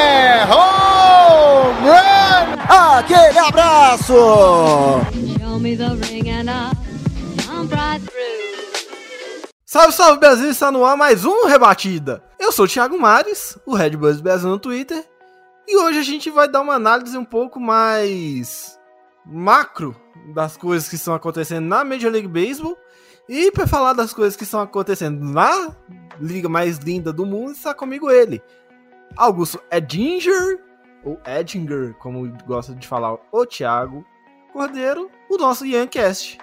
É home run! Aquele abraço! Salve, salve Brasil, está no ar mais um Rebatida. Eu sou o Thiago Mares, o Red Bulls Brasil no Twitter, e hoje a gente vai dar uma análise um pouco mais macro das coisas que estão acontecendo na Major League Baseball. E para falar das coisas que estão acontecendo na liga mais linda do mundo, está comigo ele, Augusto Edinger, ou Edinger, como gosta de falar o Thiago Cordeiro, o nosso Yancast.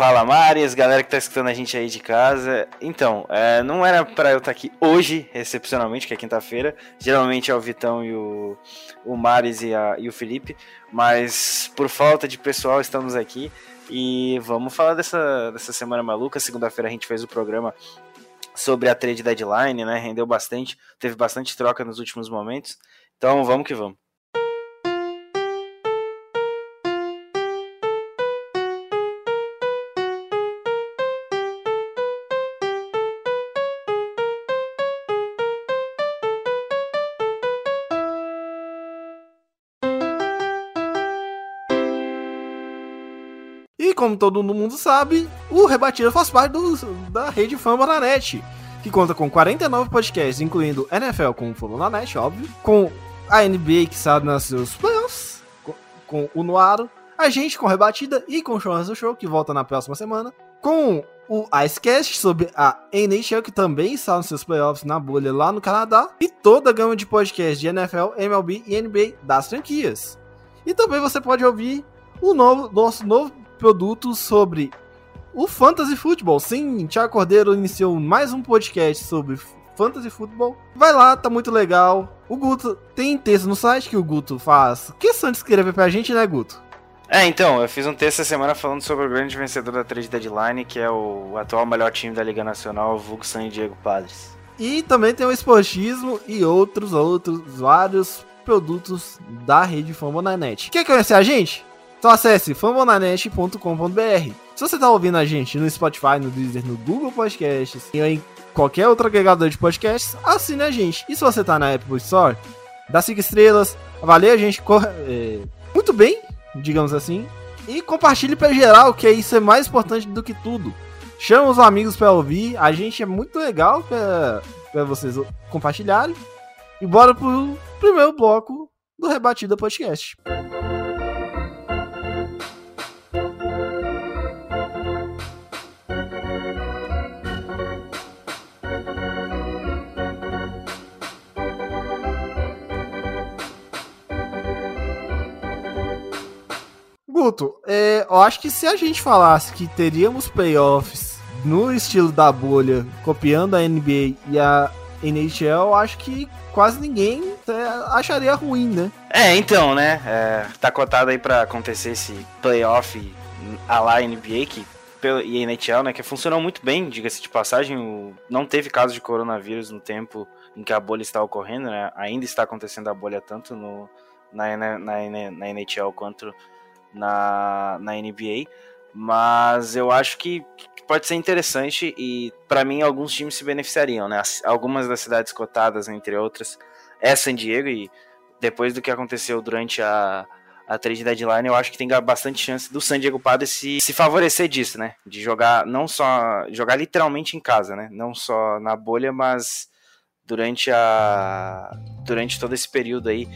Fala Marias, galera que tá escutando a gente aí de casa. Então, é, não era para eu estar tá aqui hoje, excepcionalmente, que é quinta-feira. Geralmente é o Vitão e o, o Maris e, a, e o Felipe. Mas por falta de pessoal, estamos aqui. E vamos falar dessa, dessa semana maluca. Segunda-feira a gente fez o programa sobre a trade deadline, né? Rendeu bastante, teve bastante troca nos últimos momentos. Então vamos que vamos. Como todo mundo sabe, o Rebatida faz parte do, da rede Fama na Net, que conta com 49 podcasts, incluindo NFL com o Fama na Net, óbvio, com a NBA que sabe nos seus playoffs, com, com o Noaro, a gente com Rebatida e com o Churras do Show, que volta na próxima semana, com o Icecast sobre a NHL, que também está nos seus playoffs na bolha lá no Canadá, e toda a gama de podcasts de NFL, MLB e NBA das franquias. E também você pode ouvir o novo, nosso novo produto sobre o Fantasy Football. Sim, Thiago Cordeiro iniciou mais um podcast sobre Fantasy Football. Vai lá, tá muito legal. O Guto tem texto no site que o Guto faz. Questão de escrever pra gente, né, Guto? É, então, eu fiz um texto essa semana falando sobre o grande vencedor da trade deadline, que é o atual melhor time da Liga Nacional, o Vulgo San Diego Padres. E também tem o esportismo e outros, outros, vários produtos da rede Fambonanet. Quer conhecer a gente? Então acesse fambonanet.com.br. Se você está ouvindo a gente no Spotify, no Deezer, no Google Podcasts e em qualquer outro agregador de podcasts, assine a gente. E se você está na Apple Store, dá 5 estrelas, avalie a gente é, muito bem, digamos assim, e compartilhe para geral, que isso é mais importante do que tudo. Chama os amigos para ouvir, a gente é muito legal para vocês compartilharem. E bora pro primeiro bloco do Rebatida Podcast. É, eu acho que se a gente falasse que teríamos playoffs no estilo da bolha, copiando a NBA e a NHL, eu acho que quase ninguém é, acharia ruim, né? É, então, né? É, tá cotado aí pra acontecer esse playoff a lá NBA, que e NHL, né, que funcionou muito bem, diga-se de passagem, o, não teve caso de coronavírus no tempo em que a bolha está ocorrendo, né, ainda está acontecendo a bolha tanto no, na, na, na, na NHL quanto na, na NBA, mas eu acho que pode ser interessante e para mim alguns times se beneficiariam, né? Algumas das cidades cotadas, entre outras, é San Diego e depois do que aconteceu durante a, a trade deadline, eu acho que tem bastante chance do San Diego Padres se, se favorecer disso, né? De jogar não só jogar literalmente em casa, né? Não só na bolha, mas durante a durante todo esse período aí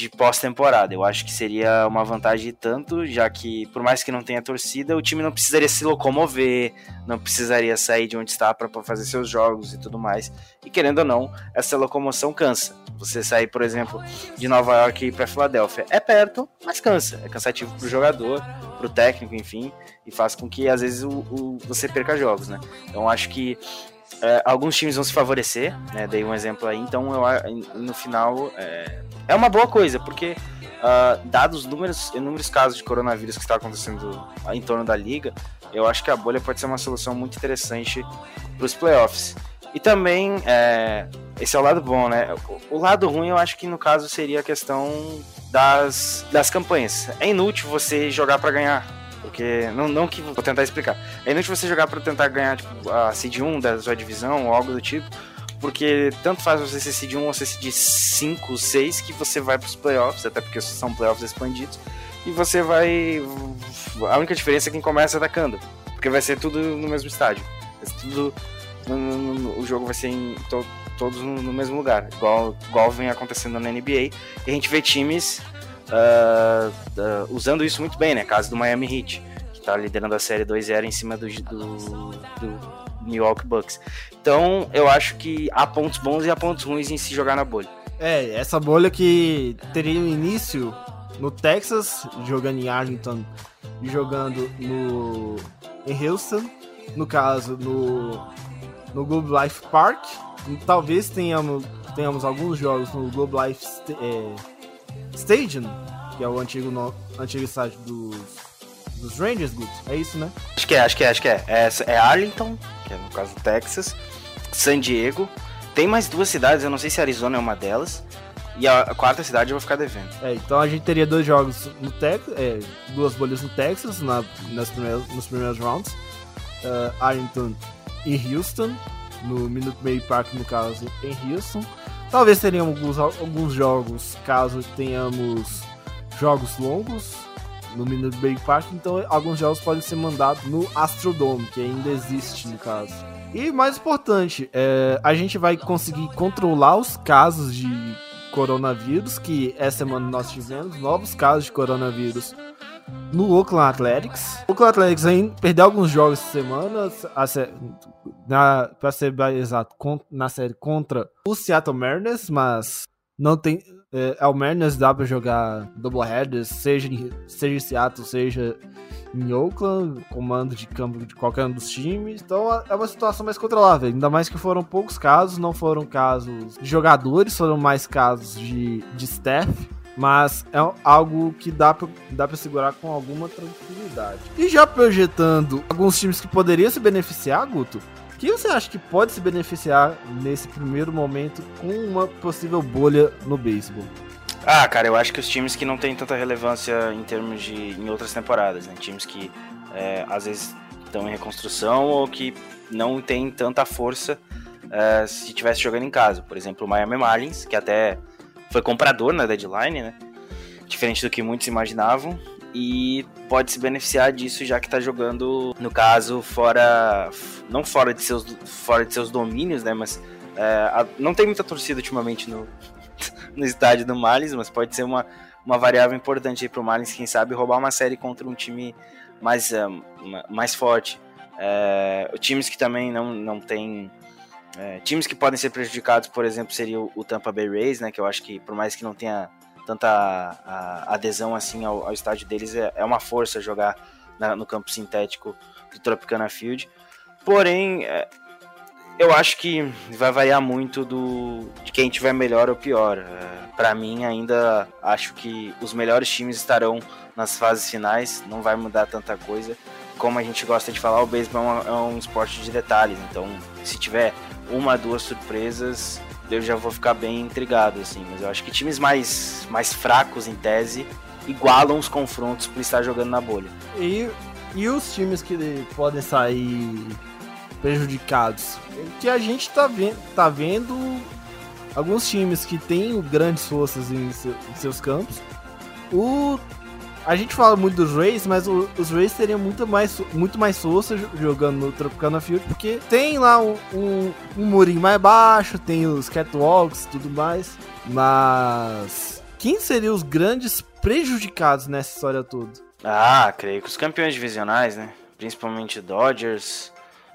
de pós-temporada. Eu acho que seria uma vantagem tanto, já que, por mais que não tenha torcida, o time não precisaria se locomover, não precisaria sair de onde está para fazer seus jogos e tudo mais. E querendo ou não, essa locomoção cansa. Você sair, por exemplo, de Nova York para Filadélfia é perto, mas cansa. É cansativo para o jogador, para o técnico, enfim, e faz com que às vezes o, o, você perca jogos, né? Então acho que é, alguns times vão se favorecer, né? Dei um exemplo aí, então eu, no final é, é uma boa coisa, porque uh, dados números, inúmeros casos de coronavírus que está acontecendo em torno da liga, eu acho que a bolha pode ser uma solução muito interessante para os playoffs. E também, é, esse é o lado bom, né? O, o lado ruim eu acho que no caso seria a questão das, das campanhas. É inútil você jogar para ganhar. Porque, não, não que. Vou tentar explicar. É inútil você jogar para tentar ganhar tipo, a Seed 1 da sua divisão ou algo do tipo. Porque tanto faz você ser Seed 1 ou ser Seed 5, 6 que você vai para os playoffs, até porque são playoffs expandidos. E você vai. A única diferença é quem começa atacando. Porque vai ser tudo no mesmo estádio. Tudo. No, no, no, o jogo vai ser em to, todos no, mesmo lugar, igual, igual vem acontecendo na NBA. E a gente vê times uh, uh, usando isso muito bem, né? Caso do Miami Heat, que tá liderando a série 2-0 em cima do, do, do Milwaukee Bucks. Então, eu acho que há pontos bons e há pontos ruins em se jogar na bolha. É, essa bolha que teria um início no Texas, jogando em Arlington e jogando no em Houston, no caso no no Globe Life Park. Talvez tenhamos, tenhamos alguns jogos no Globe Life é, Stadium, que é o antigo, no, antigo estádio dos, dos Rangers, Guto. É isso, né? Acho que é, acho que é, acho que é. É, é Arlington, que é no caso Texas, San Diego. Tem mais duas cidades, eu não sei se Arizona é uma delas. E a quarta cidade eu vou ficar devendo. É, então a gente teria dois jogos no Texas, é, duas bolhas no Texas na, nas primeiras, nos primeiros rounds. Uh, Arlington e Houston, no Minute Maid Park, no caso, em Houston. Talvez tenhamos alguns, alguns jogos, caso tenhamos jogos longos no Maid Park, então alguns jogos podem ser mandados no Astrodome, que ainda existe no caso. E mais importante, é, a gente vai conseguir controlar os casos de coronavírus, que essa semana nós tivemos novos casos de coronavírus no Oakland Athletics. O Oakland Athletics ainda perdeu alguns jogos essa semana, na, pra ser exato, na série contra o Seattle Mariners, mas não tem. É, é o Mariners dá pra jogar doubleheaders, seja em, seja em Seattle, seja em Oakland, comando de campo de qualquer um dos times. Então é uma situação mais controlável. Ainda mais que foram poucos casos, não foram casos de jogadores, foram mais casos de, de staff. Mas é algo que dá pra, dá pra segurar com alguma tranquilidade. E já projetando alguns times que poderiam se beneficiar, Guto, que você acha que pode se beneficiar nesse primeiro momento com uma possível bolha no beisebol? Ah, cara, eu acho que os times que não têm tanta relevância em termos de em outras temporadas, né? Times que é, às vezes estão em reconstrução ou que não têm tanta força é, se estivesse jogando em casa. Por exemplo, o Miami Marlins, que até foi comprador na deadline, né? Diferente do que muitos imaginavam. E pode se beneficiar disso já que está jogando, no caso, fora. Não fora de seus, fora de seus domínios, né? Mas é, a, não tem muita torcida ultimamente no, no estádio do Marlins, mas pode ser uma, uma variável importante aí pro Marlins, quem sabe, roubar uma série contra um time mais, um, mais forte. É, times que também não, não tem é, times que podem ser prejudicados, por exemplo, seria o, Tampa Bay Rays, né? Que eu acho que por mais que não tenha tanta a, a adesão assim ao, ao, estádio deles, é, é uma força jogar na, no campo sintético do Tropicana Field. Porém, é, eu acho que vai variar muito do de quem tiver melhor ou pior. É, para mim, ainda acho que os melhores times estarão nas fases finais. Não vai mudar tanta coisa. Como a gente gosta de falar, o beisebol é, é um esporte de detalhes. Então, se tiver uma, duas surpresas, eu já vou ficar bem intrigado, assim. Mas eu acho que times mais, mais fracos, em tese, igualam os confrontos por estar jogando na bolha. E, e os times que podem sair prejudicados? Que a gente tá, vendo, tá vendo alguns times que têm grandes forças em, em seus campos. O a gente fala muito dos Rays, mas o, os Rays teriam muito mais, muito mais força jogando no Tropicana Field, porque tem lá um, um, um murinho mais baixo, tem os catwalks e tudo mais. Mas quem seriam os grandes prejudicados nessa história toda? Ah, creio que os campeões divisionais, né? Principalmente Dodgers.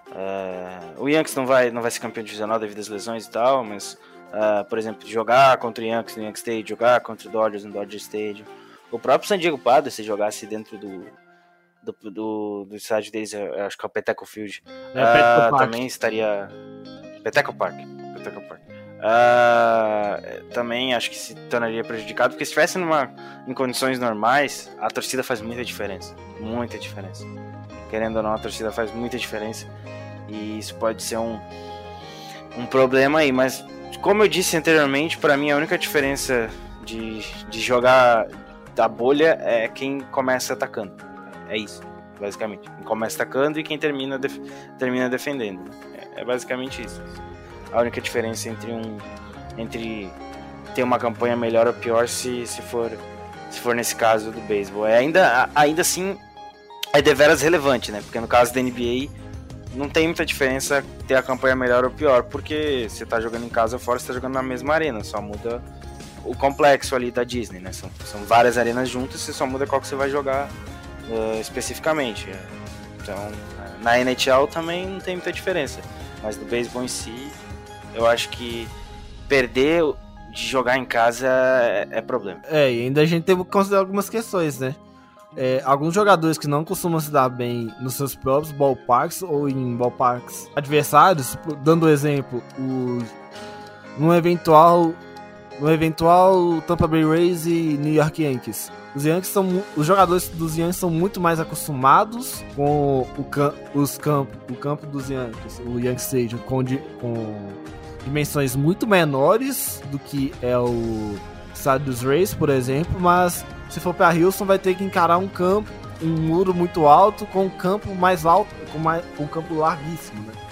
Uh, o Yankees não vai, não vai ser campeão divisional devido às lesões e tal, mas, uh, por exemplo, jogar contra o Yankees no Yankee Stadium, jogar contra o Dodgers no Dodger Stadium. O próprio San Diego se jogasse dentro do, do, do, do estádio deles, eu acho que é o Peteco Field, é, uh, também estaria. Peteco Park. Peteco Park. Uh, também acho que se tornaria prejudicado, porque se estivesse numa, em condições normais, a torcida faz muita diferença. Muita diferença. Querendo ou não, a torcida faz muita diferença. E isso pode ser um, um problema aí. Mas, como eu disse anteriormente, para mim a única diferença de, de jogar da bolha é quem começa atacando. É isso, basicamente. Quem começa atacando e quem termina, def termina defendendo. É, é basicamente isso a única diferença entre um entre ter uma campanha melhor ou pior se, se for se for nesse caso do beisebol. É ainda ainda assim é deveras relevante, né? Porque no caso da NBA não tem muita diferença ter a campanha melhor ou pior, porque você tá jogando em casa ou fora, você tá jogando na mesma arena, só muda o complexo ali da Disney, né? São, são várias arenas juntas, você só muda qual que você vai jogar uh, especificamente. Então, na NHL também não tem muita diferença, mas no beisebol em si eu acho que perder de jogar em casa é, é problema. É, e ainda a gente tem que considerar algumas questões, né? É, alguns jogadores que não costumam se dar bem nos seus próprios ballparks ou em ballparks adversários, dando exemplo, o, no eventual no eventual Tampa Bay Rays e New York Yankees. Os Yankees são os jogadores dos Yankees são muito mais acostumados com o, os campos, o campo dos Yankees, o Yankee Stadium com, com dimensões muito menores do que é o estádio dos Rays, por exemplo, mas se for para Houston vai ter que encarar um campo, um muro muito alto com um campo mais alto, com, mais, com um campo larguíssimo, né?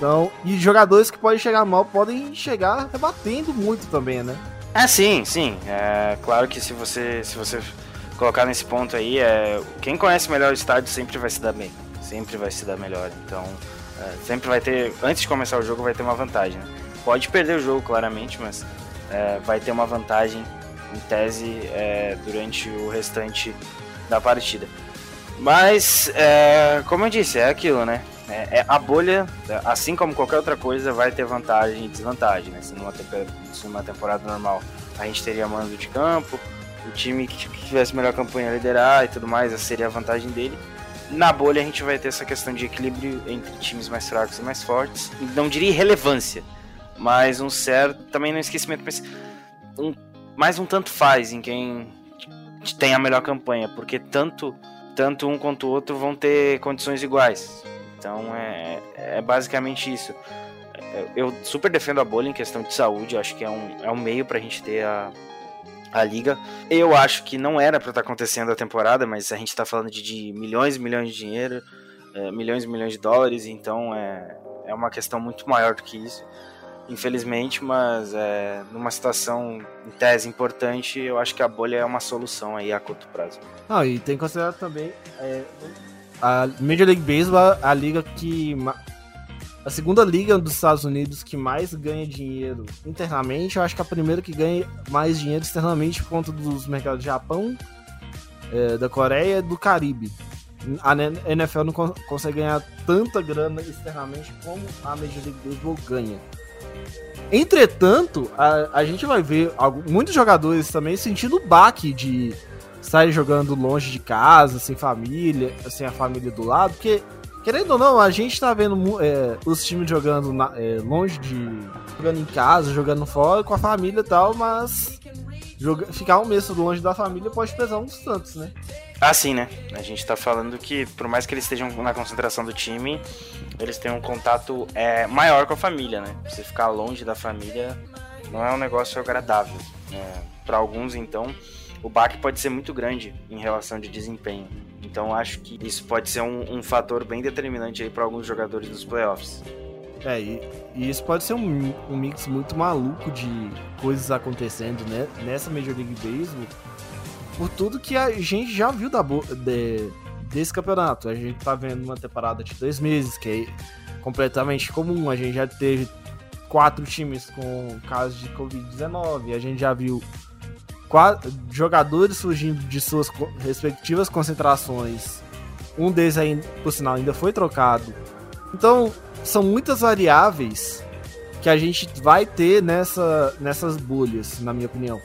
Então, e jogadores que podem chegar mal podem chegar rebatendo muito também, né? É sim, sim. É claro que se você se você colocar nesse ponto aí, é quem conhece melhor o estádio sempre vai se dar bem, sempre vai se dar melhor. Então, é, sempre vai ter antes de começar o jogo vai ter uma vantagem. Né? Pode perder o jogo, claramente, mas é, vai ter uma vantagem, em tese, é, durante o restante da partida. Mas, é, como eu disse, é aquilo, né? É, é, a bolha, assim como qualquer outra coisa, vai ter vantagem e desvantagem. Né? Se, numa se numa temporada normal a gente teria mando de campo, o time que tivesse melhor campanha liderar e tudo mais, essa seria a vantagem dele. Na bolha a gente vai ter essa questão de equilíbrio entre times mais fracos e mais fortes. Não diria irrelevância, mas um certo, também não esquecimento, mas um, mais um tanto faz em quem tem a melhor campanha, porque tanto, tanto um quanto o outro vão ter condições iguais. Então é, é basicamente isso. Eu super defendo a bolha em questão de saúde, acho que é um, é um meio pra gente ter a, a liga. Eu acho que não era para estar tá acontecendo a temporada, mas a gente tá falando de, de milhões e milhões de dinheiro, é, milhões e milhões de dólares, então é, é uma questão muito maior do que isso infelizmente, mas é, numa situação em tese importante, eu acho que a bolha é uma solução aí a curto prazo. Não, e tem que considerar também é, a Major League Baseball, a liga que a segunda liga dos Estados Unidos que mais ganha dinheiro internamente, eu acho que a primeira que ganha mais dinheiro externamente por conta dos mercados do Japão, é, da Coreia e do Caribe. A NFL não consegue ganhar tanta grana externamente como a Major League Baseball ganha. Entretanto, a, a gente vai ver alguns, muitos jogadores também sentindo o baque de estarem jogando longe de casa, sem família, sem a família do lado, porque, querendo ou não, a gente tá vendo é, os times jogando na, é, longe de. jogando em casa, jogando fora com a família e tal, mas joga, ficar um mês longe da família pode pesar uns tantos, né? Ah, sim, né? A gente tá falando que, por mais que eles estejam na concentração do time, eles têm um contato é, maior com a família, né? Você ficar longe da família não é um negócio agradável. É, para alguns, então, o baque pode ser muito grande em relação de desempenho. Então, acho que isso pode ser um, um fator bem determinante aí para alguns jogadores dos playoffs. É, e, e, isso pode ser um, um, mix muito maluco de coisas acontecendo né, nessa Major League Baseball por tudo que a gente já viu da de, desse campeonato. A gente tá vendo uma temporada de dois meses, que é completamente comum. A gente já teve quatro times com casos de Covid-19. A gente já viu jogadores surgindo de suas respectivas concentrações. Um deles, por sinal, ainda foi trocado. Então, são muitas variáveis que a gente vai ter nessa, nessas bolhas, na minha opinião.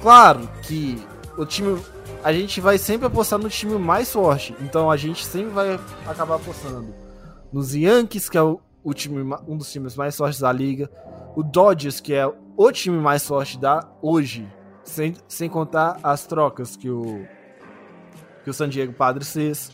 Claro que o time. A gente vai sempre apostar no time mais forte. Então a gente sempre vai acabar apostando nos Yankees, que é o, o time, um dos times mais fortes da liga. o Dodgers, que é o time mais forte da hoje, sem, sem contar as trocas que o que o San Diego Padres fez.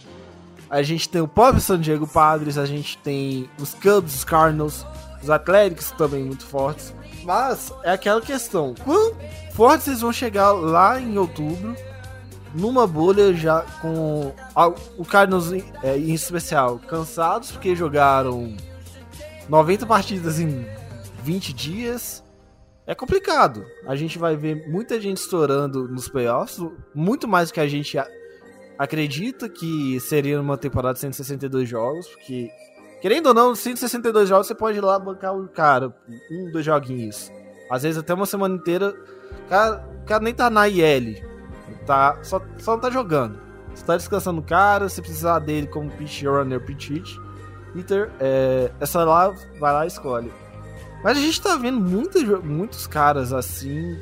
A gente tem o próprio San Diego Padres, a gente tem os Cubs, os Cardinals, os Athletics também muito fortes. Mas é aquela questão, quão fortes eles vão chegar lá em outubro, numa bolha já com o Cardinals é, em especial cansados porque jogaram 90 partidas em 20 dias. É complicado. A gente vai ver muita gente estourando nos playoffs, muito mais do que a gente acredita que seria uma temporada de 162 jogos, porque, querendo ou não, 162 jogos você pode ir lá bancar o cara, um, dois joguinhos. Às vezes até uma semana inteira, o cara, o cara nem tá na IL, tá, só, só não tá jogando. Você tá descansando o cara, se precisar dele como pitch runner, pitch hit, é, essa lá, vai lá e escolhe. Mas a gente tá vendo muitos, muitos caras assim,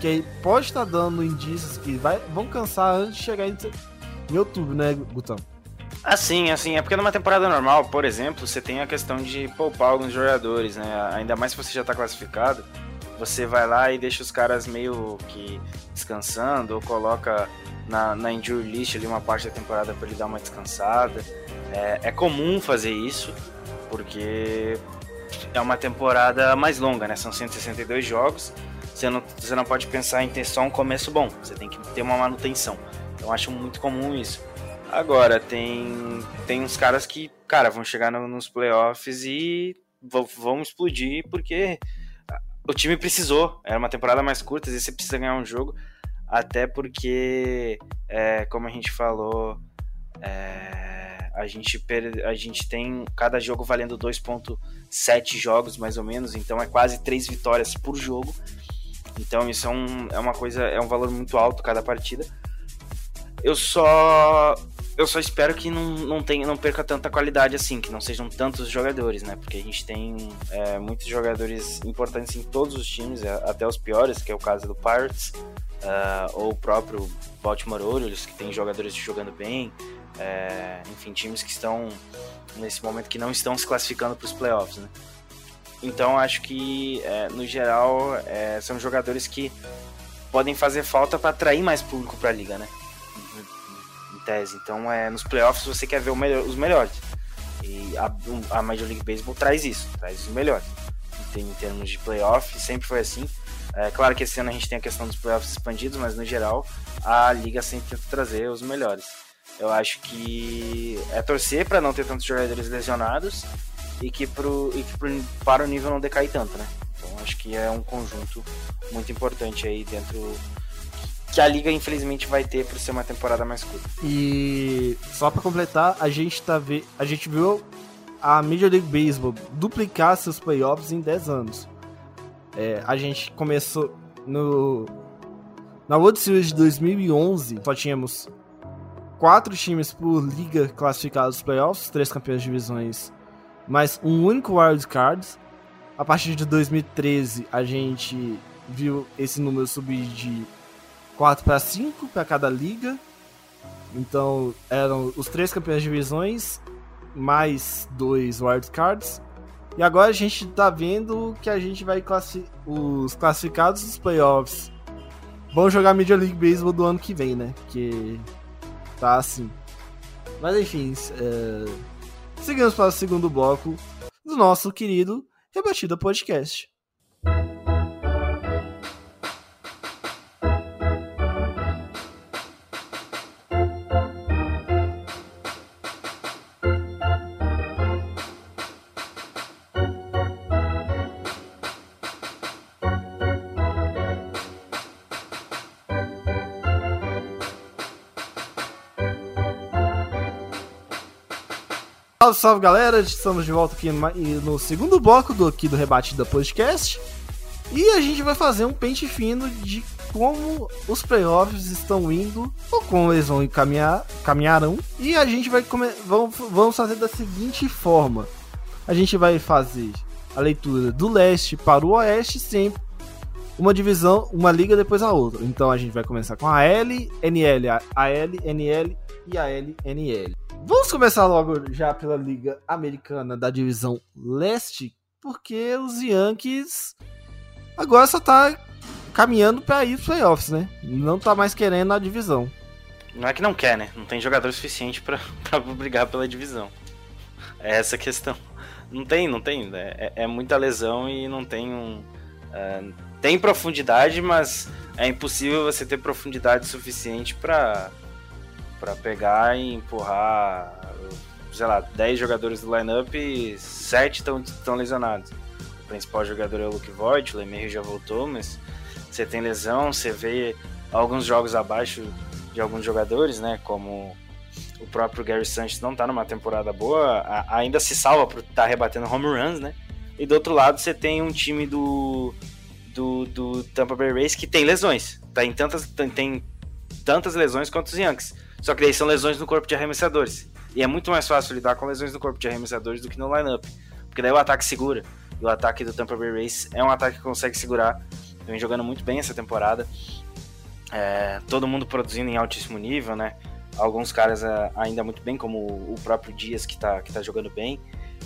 que pode estar tá dando indícios que vai, vão cansar antes de chegar em em outubro, né, Gutão? Assim, assim, é porque numa temporada normal, por exemplo, você tem a questão de poupar alguns jogadores, né? Ainda mais se você já tá classificado, você vai lá e deixa os caras meio que descansando, ou coloca na, na injury list ali uma parte da temporada para ele dar uma descansada. É, é comum fazer isso, porque é uma temporada mais longa, né? São 162 jogos. Você não, você não pode pensar em ter só um começo bom, você tem que ter uma manutenção. Então acho muito comum isso. Agora, tem, tem uns caras que, cara, vão chegar no, nos playoffs e vão, vão explodir porque o time precisou. Era uma temporada mais curta, às vezes você precisa ganhar um jogo. Até porque, é, como a gente falou, é, a, gente a gente tem cada jogo valendo 2,7 jogos mais ou menos, então é quase 3 vitórias por jogo. Então isso é, um, é uma coisa, é um valor muito alto cada partida. Eu só eu só espero que não, não, tenha, não perca tanta qualidade assim, que não sejam tantos jogadores, né? Porque a gente tem é, muitos jogadores importantes em todos os times, é, até os piores, que é o caso do Pirates, uh, ou o próprio Baltimore Orioles, que tem jogadores jogando bem, é, enfim, times que estão nesse momento que não estão se classificando para os playoffs, né? Então acho que, é, no geral, é, são jogadores que podem fazer falta para atrair mais público para a liga, né? tese. Então, é, nos playoffs você quer ver melhor, os melhores. E a, a Major League Baseball traz isso, traz os melhores. Em, em termos de playoff, sempre foi assim. É claro que esse ano a gente tem a questão dos playoffs expandidos, mas no geral a liga sempre tenta trazer os melhores. Eu acho que é torcer para não ter tantos jogadores lesionados e que, pro, e que pro, para o nível não decair tanto, né? Então acho que é um conjunto muito importante aí dentro que a liga infelizmente vai ter por ser uma temporada mais curta. E só para completar, a gente tá ve... a gente viu a Major League Baseball duplicar seus playoffs em 10 anos. É, a gente começou no na World Series de 2011, só tínhamos quatro times por liga classificados nos playoffs, três campeões de divisões, mas um único wild card. A partir de 2013, a gente viu esse número subir de 4 para 5 para cada liga. Então eram os três campeões de divisões, mais dois wildcards. E agora a gente tá vendo que a gente vai classi os classificados dos playoffs vão jogar Major League Baseball do ano que vem, né? Que tá assim. Mas enfim, é... seguimos para o segundo bloco do nosso querido Rebatida Podcast. Salve, salve galera, estamos de volta aqui no segundo bloco do, aqui do Rebatida Podcast e a gente vai fazer um pente fino de como os playoffs estão indo ou como eles vão encaminhar, caminharão e a gente vai come, vamos, vamos fazer da seguinte forma: a gente vai fazer a leitura do leste para o oeste sempre uma divisão, uma liga depois a outra. Então a gente vai começar com a L, NL, a L, NL e a L, NL. Vamos começar logo já pela Liga Americana da divisão leste, porque os Yankees agora só tá caminhando para ir pros playoffs, né? Não tá mais querendo a divisão. Não é que não quer, né? Não tem jogador suficiente pra brigar pela divisão. É essa a questão. Não tem, não tem. É, é muita lesão e não tem um. Uh, tem profundidade, mas é impossível você ter profundidade suficiente para para pegar e empurrar, sei lá, 10 jogadores do lineup e 7 estão lesionados. O principal jogador é o Luke Voigt, o Lemery já voltou, mas você tem lesão, você vê alguns jogos abaixo de alguns jogadores, né? Como o próprio Gary Sanchez não tá numa temporada boa, ainda se salva por estar tá rebatendo home runs, né? E do outro lado você tem um time do, do, do Tampa Bay Rays que tem lesões. Tá em tantas, tem tantas lesões quanto os Yankees. Só que daí são lesões no corpo de arremessadores. E é muito mais fácil lidar com lesões no corpo de arremessadores do que no lineup. Porque daí o ataque segura. E o ataque do Tampa Bay Rays é um ataque que consegue segurar vem jogando muito bem essa temporada. É, todo mundo produzindo em altíssimo nível, né? Alguns caras é, ainda muito bem, como o próprio Dias que tá, que tá jogando bem.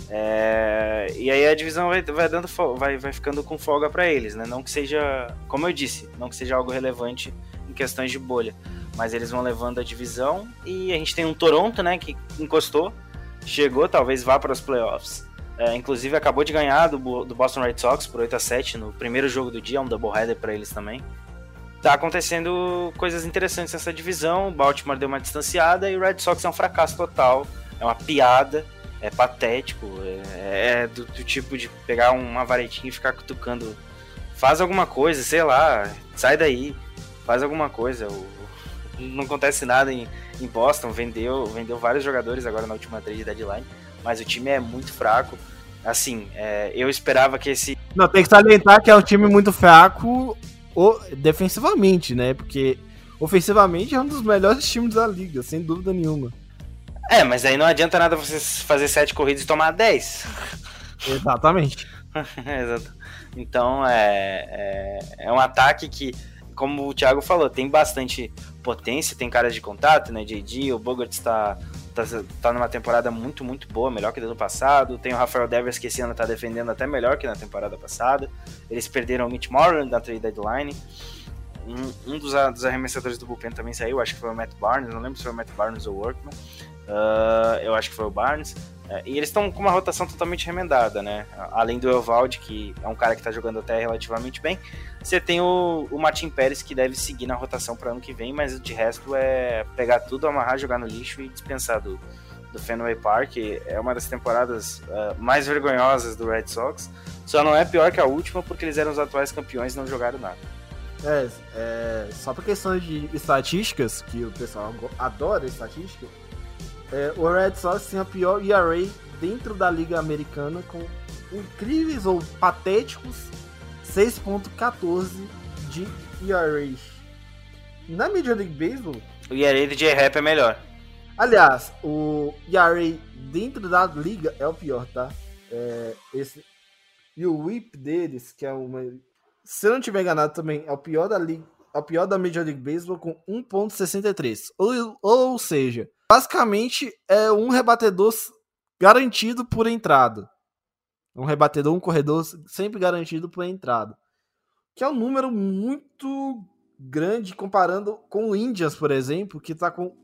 É, e aí a divisão vai, vai, dando, vai, vai ficando com folga para eles, né? Não que seja, como eu disse, não que seja algo relevante em questões de bolha, mas eles vão levando a divisão e a gente tem um Toronto, né, que encostou, chegou, talvez vá para os playoffs. É, inclusive acabou de ganhar do, do Boston Red Sox por 8 a 7 no primeiro jogo do dia, um doubleheader para eles também. Tá acontecendo coisas interessantes nessa divisão. O Baltimore deu uma distanciada e o Red Sox é um fracasso total. É uma piada, é patético. É, é do, do, tipo de pegar uma varetinha e ficar cutucando. Faz alguma coisa, sei lá, sai daí, faz alguma coisa. O, não acontece nada em, em Boston. Vendeu, vendeu vários jogadores agora na última trade deadline mas o time é muito fraco. Assim, é, eu esperava que esse. Não, tem que salientar que é um time muito fraco defensivamente, né? Porque ofensivamente é um dos melhores times da liga, sem dúvida nenhuma. É, mas aí não adianta nada você fazer sete corridas e tomar 10. Exatamente. Então é, é, é, um ataque que, como o Thiago falou, tem bastante potência, tem caras de contato, né? JD, o Bogart está tá, tá numa temporada muito, muito boa, melhor que do ano passado. Tem o Rafael Devers que esse ano tá defendendo até melhor que na temporada passada. Eles perderam o Mitch Moran na trade deadline. Um, um dos, dos, arremessadores do bullpen também saiu, acho que foi o Matt Barnes, não lembro se foi o Matt Barnes ou o Workman. Uh, eu acho que foi o Barnes. Uh, e eles estão com uma rotação totalmente remendada, né? Além do Evaldi, que é um cara que está jogando até relativamente bem. Você tem o, o Martin Pérez, que deve seguir na rotação para ano que vem, mas de resto é pegar tudo, amarrar, jogar no lixo e dispensar do, do Fenway Park. É uma das temporadas uh, mais vergonhosas do Red Sox. Só não é pior que a última, porque eles eram os atuais campeões e não jogaram nada. É, é só por questão de estatísticas, que o pessoal adora estatística, é, o Red Sox tem a pior ERA dentro da Liga Americana, com incríveis ou patéticos 6.14 de ERA. Na Major League Baseball... O ERA de J-Rap é melhor. Aliás, o ERA dentro da liga é o pior, tá? É, esse, e o whip deles, que é uma... Se eu não tiver enganado também, é o pior da liga, o pior da Major League Baseball com 1.63. Ou, ou seja, basicamente é um rebatedor garantido por entrada. Um rebatedor, um corredor sempre garantido por entrada. Que é um número muito grande comparando com o Indians, por exemplo, que tá com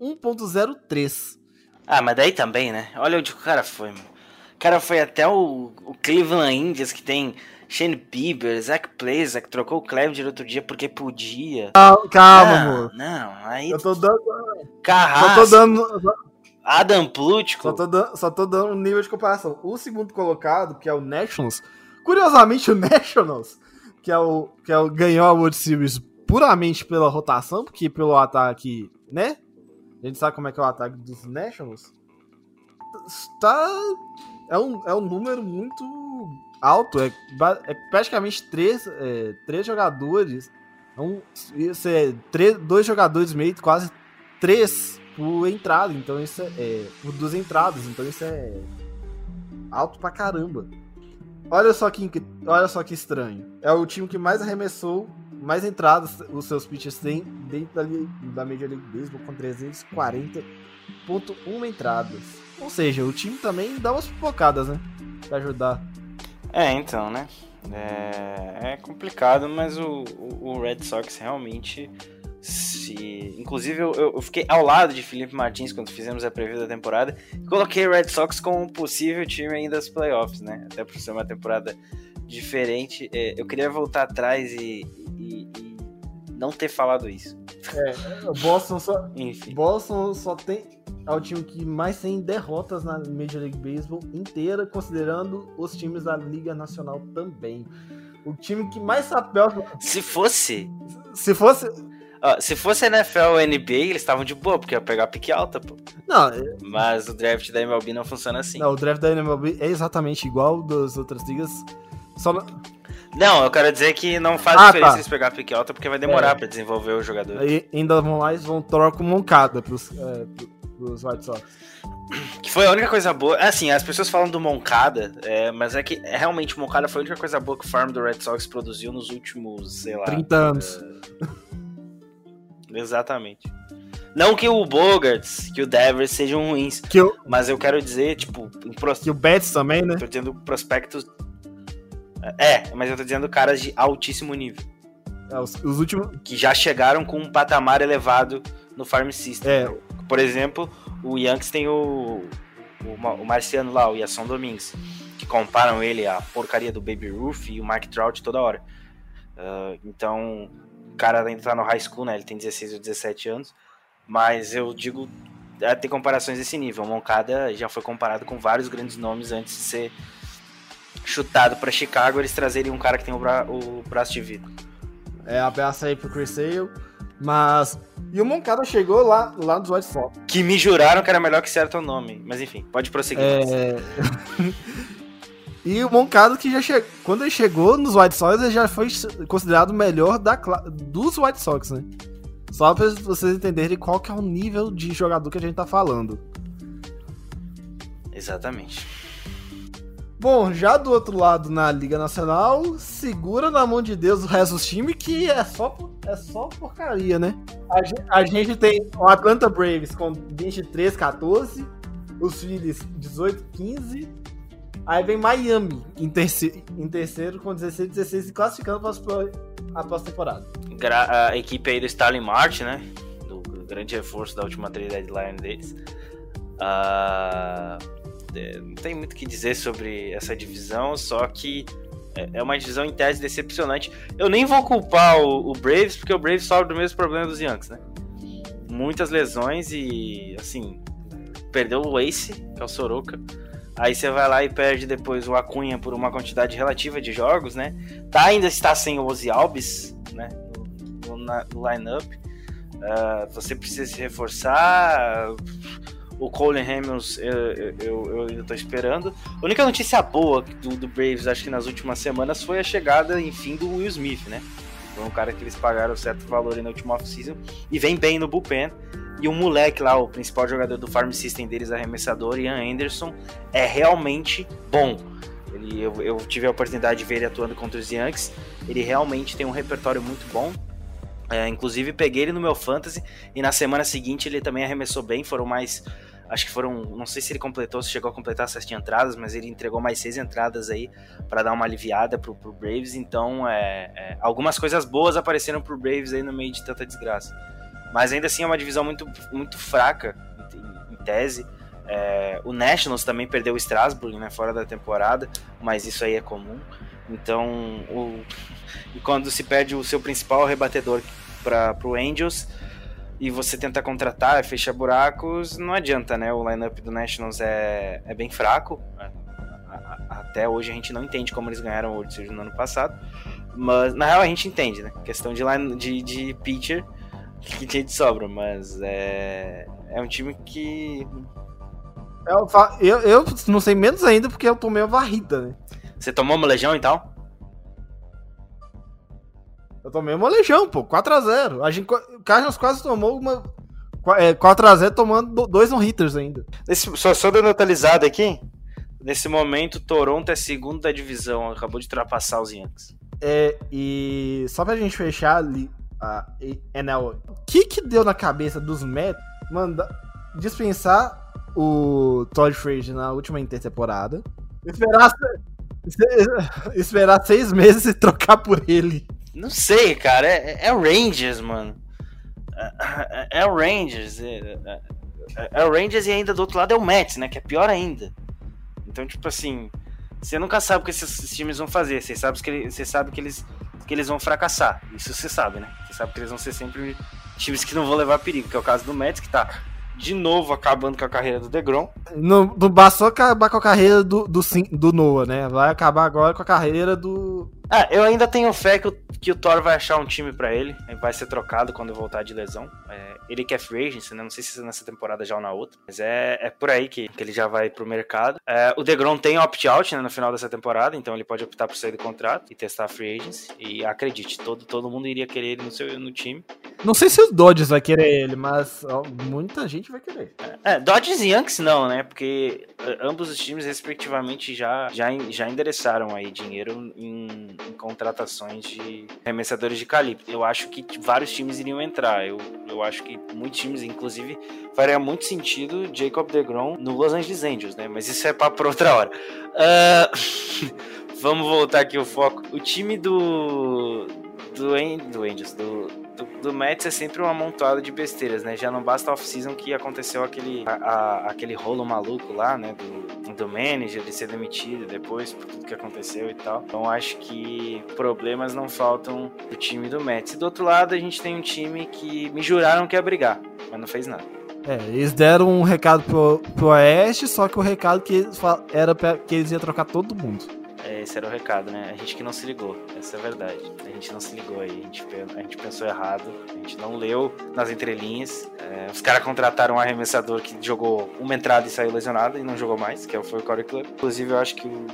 1.03. Ah, mas daí também, né? Olha onde o cara foi, mano. O cara foi até o, o Cleveland Indians, que tem Shane Bieber, Zach Plaza, que trocou o Cleveland outro dia porque podia. Calma, calma não, amor. Não, aí. Eu tô dando. Carrasco. Só tô dando. Adam Plutko. Só tô, dando, só tô dando um nível de comparação. O segundo colocado, que é o Nationals. Curiosamente, o Nationals, que é o que é o, ganhou a World Series puramente pela rotação, porque pelo ataque, né? A gente sabe como é que é o ataque dos Nationals. Tá. É um, é um número muito alto, é, é praticamente três, é, três jogadores. Um, isso é três, dois jogadores meio, quase três por entrada. Então isso é, é, por duas entradas. Então isso é alto pra caramba. Olha só que olha só que estranho. É o time que mais arremessou, mais entradas os seus pitchers têm dentro da, da Major League Baseball com 340.1 entradas. Ou seja, o time também dá umas pipocadas, né? Pra ajudar. É, então, né? É, é complicado, mas o, o, Red Sox realmente se. Inclusive, eu, eu fiquei ao lado de Felipe Martins quando fizemos a preview da temporada. Coloquei o Red Sox como um possível time ainda das playoffs, né? Até por ser uma temporada diferente. É, eu queria voltar atrás e, e, e não ter falado isso. É, o Boston só, Enfim. Boston só tem. É o time que mais tem derrotas na Major League Baseball inteira, considerando os times da Liga Nacional também. O time que mais sapéu. Se fosse. Se fosse. ó, se fosse NFL ou NBA, eles estavam de boa, porque ia pegar pique alta, pô. Não, é- Mas o draft da MLB não funciona assim. não, o draft da NMLB é exatamente igual das outras ligas. Só não- Não, eu quero dizer que não faz Ah, diferença tá. eles pegar pique alta, porque vai demorar É. pra desenvolver o jogador. aí ainda vão lá e vão trocar Moncada pros, é, pro- pros White Sox. Que foi a única coisa boa. Assim, as pessoas falam do Moncada, é, mas é que é, realmente o Moncada foi a única coisa boa que o farm do Red Sox produziu nos últimos, sei lá. 30 anos. Exatamente. Não que o Bogarts, que o Devers sejam ruins, Que, o- mas eu quero dizer, tipo, pros... que o Betts também, né? tô dizendo prospectos. É, mas eu tô dizendo caras de altíssimo nível. É, os, os últimos. Que já chegaram com um patamar elevado no Farm System. É, Por exemplo, o Yankees tem o, o, o Marciano lá, o Yasson Domingues, que comparam ele à porcaria do Baby Ruth e o Mark Trout toda hora. Ah, então, o cara ainda tá no high school, né? Ele tem 16 ou 17 anos. Mas eu digo, é, tem comparações desse nível. O Moncada já foi comparado com vários grandes nomes antes de ser chutado para Chicago. Eles trazerem um cara que tem o, bra- o braço de vidro. é abraça aí pro Chris Sale. Mas. E o Moncada chegou lá, lá dos White Sox. Que me juraram que era melhor que certo nome. Mas enfim, pode prosseguir. É... e o Moncada que já chegou. Quando ele chegou nos White Sox, ele já foi considerado o melhor da dos White Sox, né? Só pra vocês entenderem qual que é o nível de jogador que a gente tá falando. Exatamente. Bom, já do outro lado na Liga Nacional, segura na mão de Deus o resto dos times que é só, é só porcaria, né? A, ge- a gente tem o Atlanta Braves com 23, 14, os Phillies 18, 15. Aí vem Miami em, terce- em terceiro com 16, 16 e classificando para a próxima temporada. Gra- a equipe aí do Stalin Mart, né? Do grande reforço da última trade deadline deles. Ah, é, não tem muito o que dizer sobre essa divisão, só que é- é uma divisão em tese decepcionante. Eu nem vou culpar o, o Braves, porque o Braves sofre do mesmo problema dos Yankees, né? Muitas lesões e, assim, perdeu o Ace, que é o Soroka. Aí você vai lá e perde depois o Acunha por uma quantidade relativa de jogos, né? Tá, ainda está sem o Ozzy Alves, né? No, no, no lineup. Ah, você precisa se reforçar. O Colin Hamilton eu, eu, eu, ainda tô esperando. A única notícia boa do, do Braves, acho que nas últimas semanas, foi a chegada, enfim, do Will Smith, né? Foi um cara que eles pagaram certo valor na última off-season e vem bem no bullpen. E o moleque lá, o principal jogador do farm system deles, arremessador, Ian Anderson, é realmente bom. Ele, eu, eu tive a oportunidade de ver ele atuando contra os Yankees. Ele realmente tem um repertório muito bom. É, inclusive peguei ele no meu fantasy e na semana seguinte ele também arremessou bem. Foram mais, acho que foram, não sei se ele completou, se chegou a completar sete entradas, mas ele entregou mais seis entradas aí para dar uma aliviada pro, pro Braves. Então, é, é, algumas coisas boas apareceram pro Braves aí no meio de tanta desgraça. Mas ainda assim é uma divisão muito, muito fraca em, em tese. É, o Nationals também perdeu o Strasbourg, né, fora da temporada, mas isso aí é comum. Então, o, quando se perde o seu principal rebatedor para o Angels e você tenta contratar, fechar buracos, não adianta, né? O lineup do Nationals é, é bem fraco. Até hoje a gente não entende como eles ganharam o World Series no ano passado. Mas na real a gente entende, né? Questão de, line, de, de pitcher que tinha de sobra, mas é, é um time que. Eu, eu, eu não sei menos ainda porque eu tomei uma varrida, né? Você tomou uma legião e tal? Eu tomei uma legião, pô, 4x0. A gente, o Cardinals quase tomou uma. é, 4x0 tomando do- dois no-hitters ainda. Nesse, só, só dando atualizado aqui. Nesse momento, Toronto é segundo da divisão, acabou de ultrapassar os Yankees. É, e só pra gente fechar ali a NL, o que que deu na cabeça dos Mets mandar dispensar o Todd Frazier na última intertemporada? Esperar, Esperar seis meses e trocar por ele. Não sei, cara. É, é o Rangers, mano. É, é, é o Rangers. É, é, é, o Rangers e ainda do outro lado é o Mets, né? Que é pior ainda. Então, tipo assim, você nunca sabe o que esses times vão fazer. Você sabe que, você sabe que eles que eles vão fracassar. Isso você sabe, né? Você sabe que eles vão ser sempre times que não vão levar perigo, que é o caso do Mets, que tá de novo acabando com a carreira do DeGrom. Não, não basta só acabar com a carreira do, do, do Noah, né? Vai acabar agora com a carreira do, ah, eu ainda tenho fé que o, que o Thor vai achar um time para ele. Vai ser trocado quando voltar de lesão. É, ele quer free agency, né? Não sei se é nessa temporada já ou na outra. Mas é, é por aí que, que ele já vai pro mercado. É, o DeGrom tem opt-out né, no final dessa temporada, então ele pode optar por sair do contrato e testar a free agency. E acredite, todo, todo mundo iria querer ele no, seu, no time. Não sei se os Dodgers vai querer ele, mas muita gente vai querer. É, Dodgers e Yankees não, né? Porque é, ambos os times, respectivamente, já, já, já endereçaram aí dinheiro em em contratações de arremessadores de calibre. Eu acho que vários times iriam entrar. Eu, eu acho que muitos times, inclusive, faria muito sentido Jacob DeGrom no Los Angeles Angels, né? Mas isso é papo para outra hora. Uh... Vamos voltar aqui o foco. O time do do, do Angels, do, do, do Mets é sempre um amontoado de besteiras, né? Já não basta off-season que aconteceu aquele, a, a, aquele rolo maluco lá, né? Do, do manager de ser demitido depois, por tudo que aconteceu e tal. Então acho que problemas não faltam do time do Mets. E do outro lado, a gente tem um time que me juraram que ia brigar, mas não fez nada. É, eles deram um recado pro, pro Oeste, só que o recado que era pra, que eles iam trocar todo mundo. É, esse era o recado, né? A gente que não se ligou, essa é a verdade. A gente não se ligou aí, a gente, a gente pensou errado, a gente não leu nas entrelinhas. É, os caras contrataram um arremessador que jogou uma entrada e saiu lesionado e não jogou mais, que foi o Corey Club. Inclusive, eu acho que o,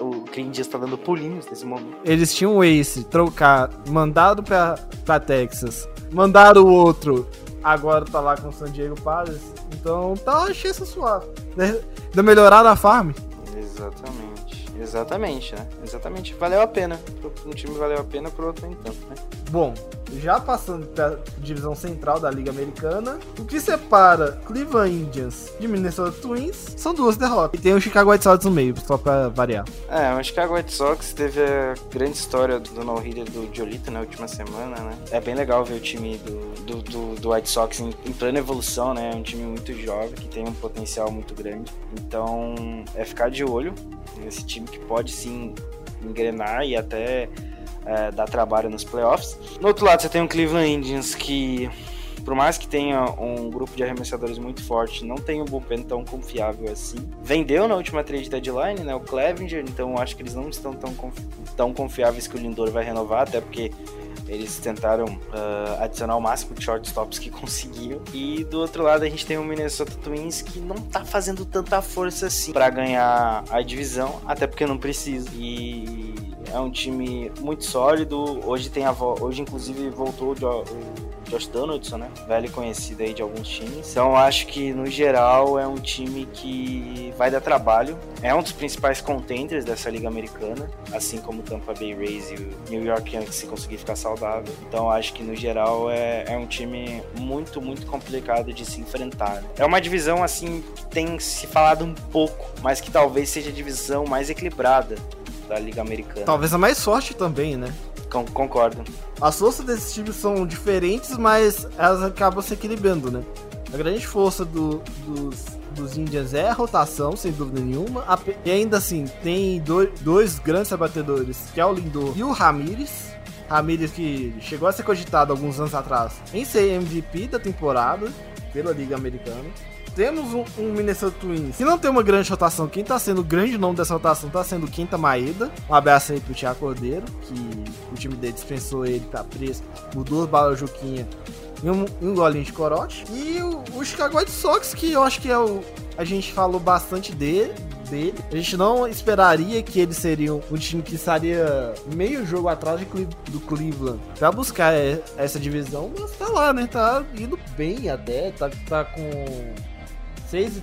o Clint Dias tá dando pulinhos nesse momento. Eles tinham o Ace, trocar, mandado pra, pra Texas, mandaram o outro, agora tá lá com o San Diego Padres. Então tá uma chance suave. De melhorar na farm. Exatamente. Exatamente, né? Exatamente. Valeu a pena. Um time valeu a pena, pro outro nem tanto, né? Bom, já passando para divisão central da Liga Americana, o que separa Cleveland Indians de Minnesota Twins são duas derrotas. E tem o Chicago White Sox no meio, só para variar. É, o Chicago White Sox teve a grande história do no-hitter do Jolito na última semana, né? É bem legal ver o time do, do, do, do White Sox em, em plena evolução, né? É um time muito jovem, que tem um potencial muito grande. Então, é ficar de olho nesse time que pode sim engrenar e até é, dar trabalho nos playoffs. No outro lado, você tem o Cleveland Indians que, por mais que tenha um grupo de arremessadores muito forte, não tem um bullpen tão confiável assim. Vendeu na última trade deadline, né, o Clevinger, então acho que eles não estão tão, confi tão confiáveis que o Lindor vai renovar, até porque eles tentaram uh, adicionar o máximo de shortstops que conseguiam. E do outro lado a gente tem o Minnesota Twins que não tá fazendo tanta força assim para ganhar a divisão, até porque não precisa. E é um time muito sólido. Hoje tem a hoje inclusive voltou o Josh Donaldson, né? Velho conhecido aí de alguns times. Então acho que no geral é um time que vai dar trabalho. É um dos principais contenders dessa liga americana, assim como o Tampa Bay Rays e o New York Yankees se conseguir ficar saudável. Então acho que no geral é, é um time muito muito complicado de se enfrentar. Né? É uma divisão assim que tem se falado um pouco, mas que talvez seja a divisão mais equilibrada da Liga Americana. Talvez a mais forte também, né? Concordo. As forças desses times são diferentes, mas elas acabam se equilibrando, né? A grande força do, dos, dos Indians é a rotação, sem dúvida nenhuma. E ainda assim, tem dois, dois grandes abatedores, que é o Lindor e o Ramires. Ramires que chegou a ser cogitado alguns anos atrás em ser MVP da temporada pela Liga Americana temos um, um, Minnesota Twins que não tem uma grande rotação. Quem tá sendo o grande nome dessa rotação tá sendo o Quinta Maeda. Um abraço aí pro Thiago Cordeiro, que o time dele dispensou ele, tá preso duas balas Juquinha e um, um golinho de corote. E o, o Chicago White Sox, que eu acho que é o. A gente falou bastante dele, dele. A gente não esperaria que eles seriam um time que estaria meio jogo atrás do Cleveland pra buscar essa divisão, mas tá lá, né? Tá indo bem até, tá, tá com seis,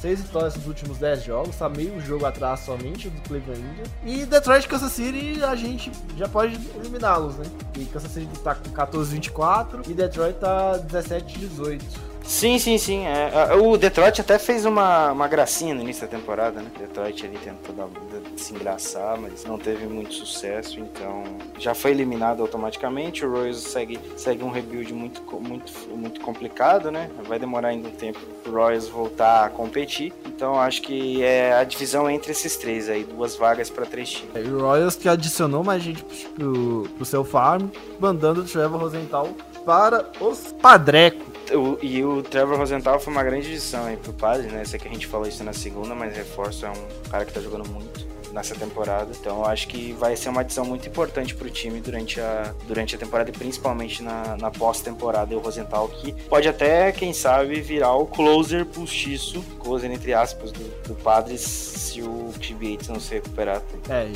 seis vitórias nos últimos 10 jogos, tá meio jogo atrás somente do Cleveland Indians. E Detroit e Kansas City a gente já pode eliminá-los, né? E Kansas City tá com 14-24 e Detroit tá 17-18. Sim, sim, sim. É, é, o Detroit até fez uma, uma gracinha no início da temporada, né? Detroit ali tentou dar, se engraçar, mas não teve muito sucesso, então já foi eliminado automaticamente. O Royals segue, segue um rebuild muito, muito, muito complicado, né? Vai demorar ainda um tempo pro Royals voltar a competir. Então acho que é a divisão entre esses três aí, duas vagas para três times. É, o Royals que adicionou mais gente pro, pro seu farm, mandando o Trevor Rosenthal para os Padreco. O, e o Trevor Rosenthal foi uma grande edição aí pro Padre, né? Sei que a gente falou isso na segunda, mas reforço é um cara que tá jogando muito nessa temporada. Então acho que vai ser uma adição muito importante pro time durante a, durante a temporada e principalmente na, na pós-temporada. O Rosenthal que pode até, quem sabe, virar o closer postiço, closer entre aspas, do, do Padres se o Yates não se recuperar. É,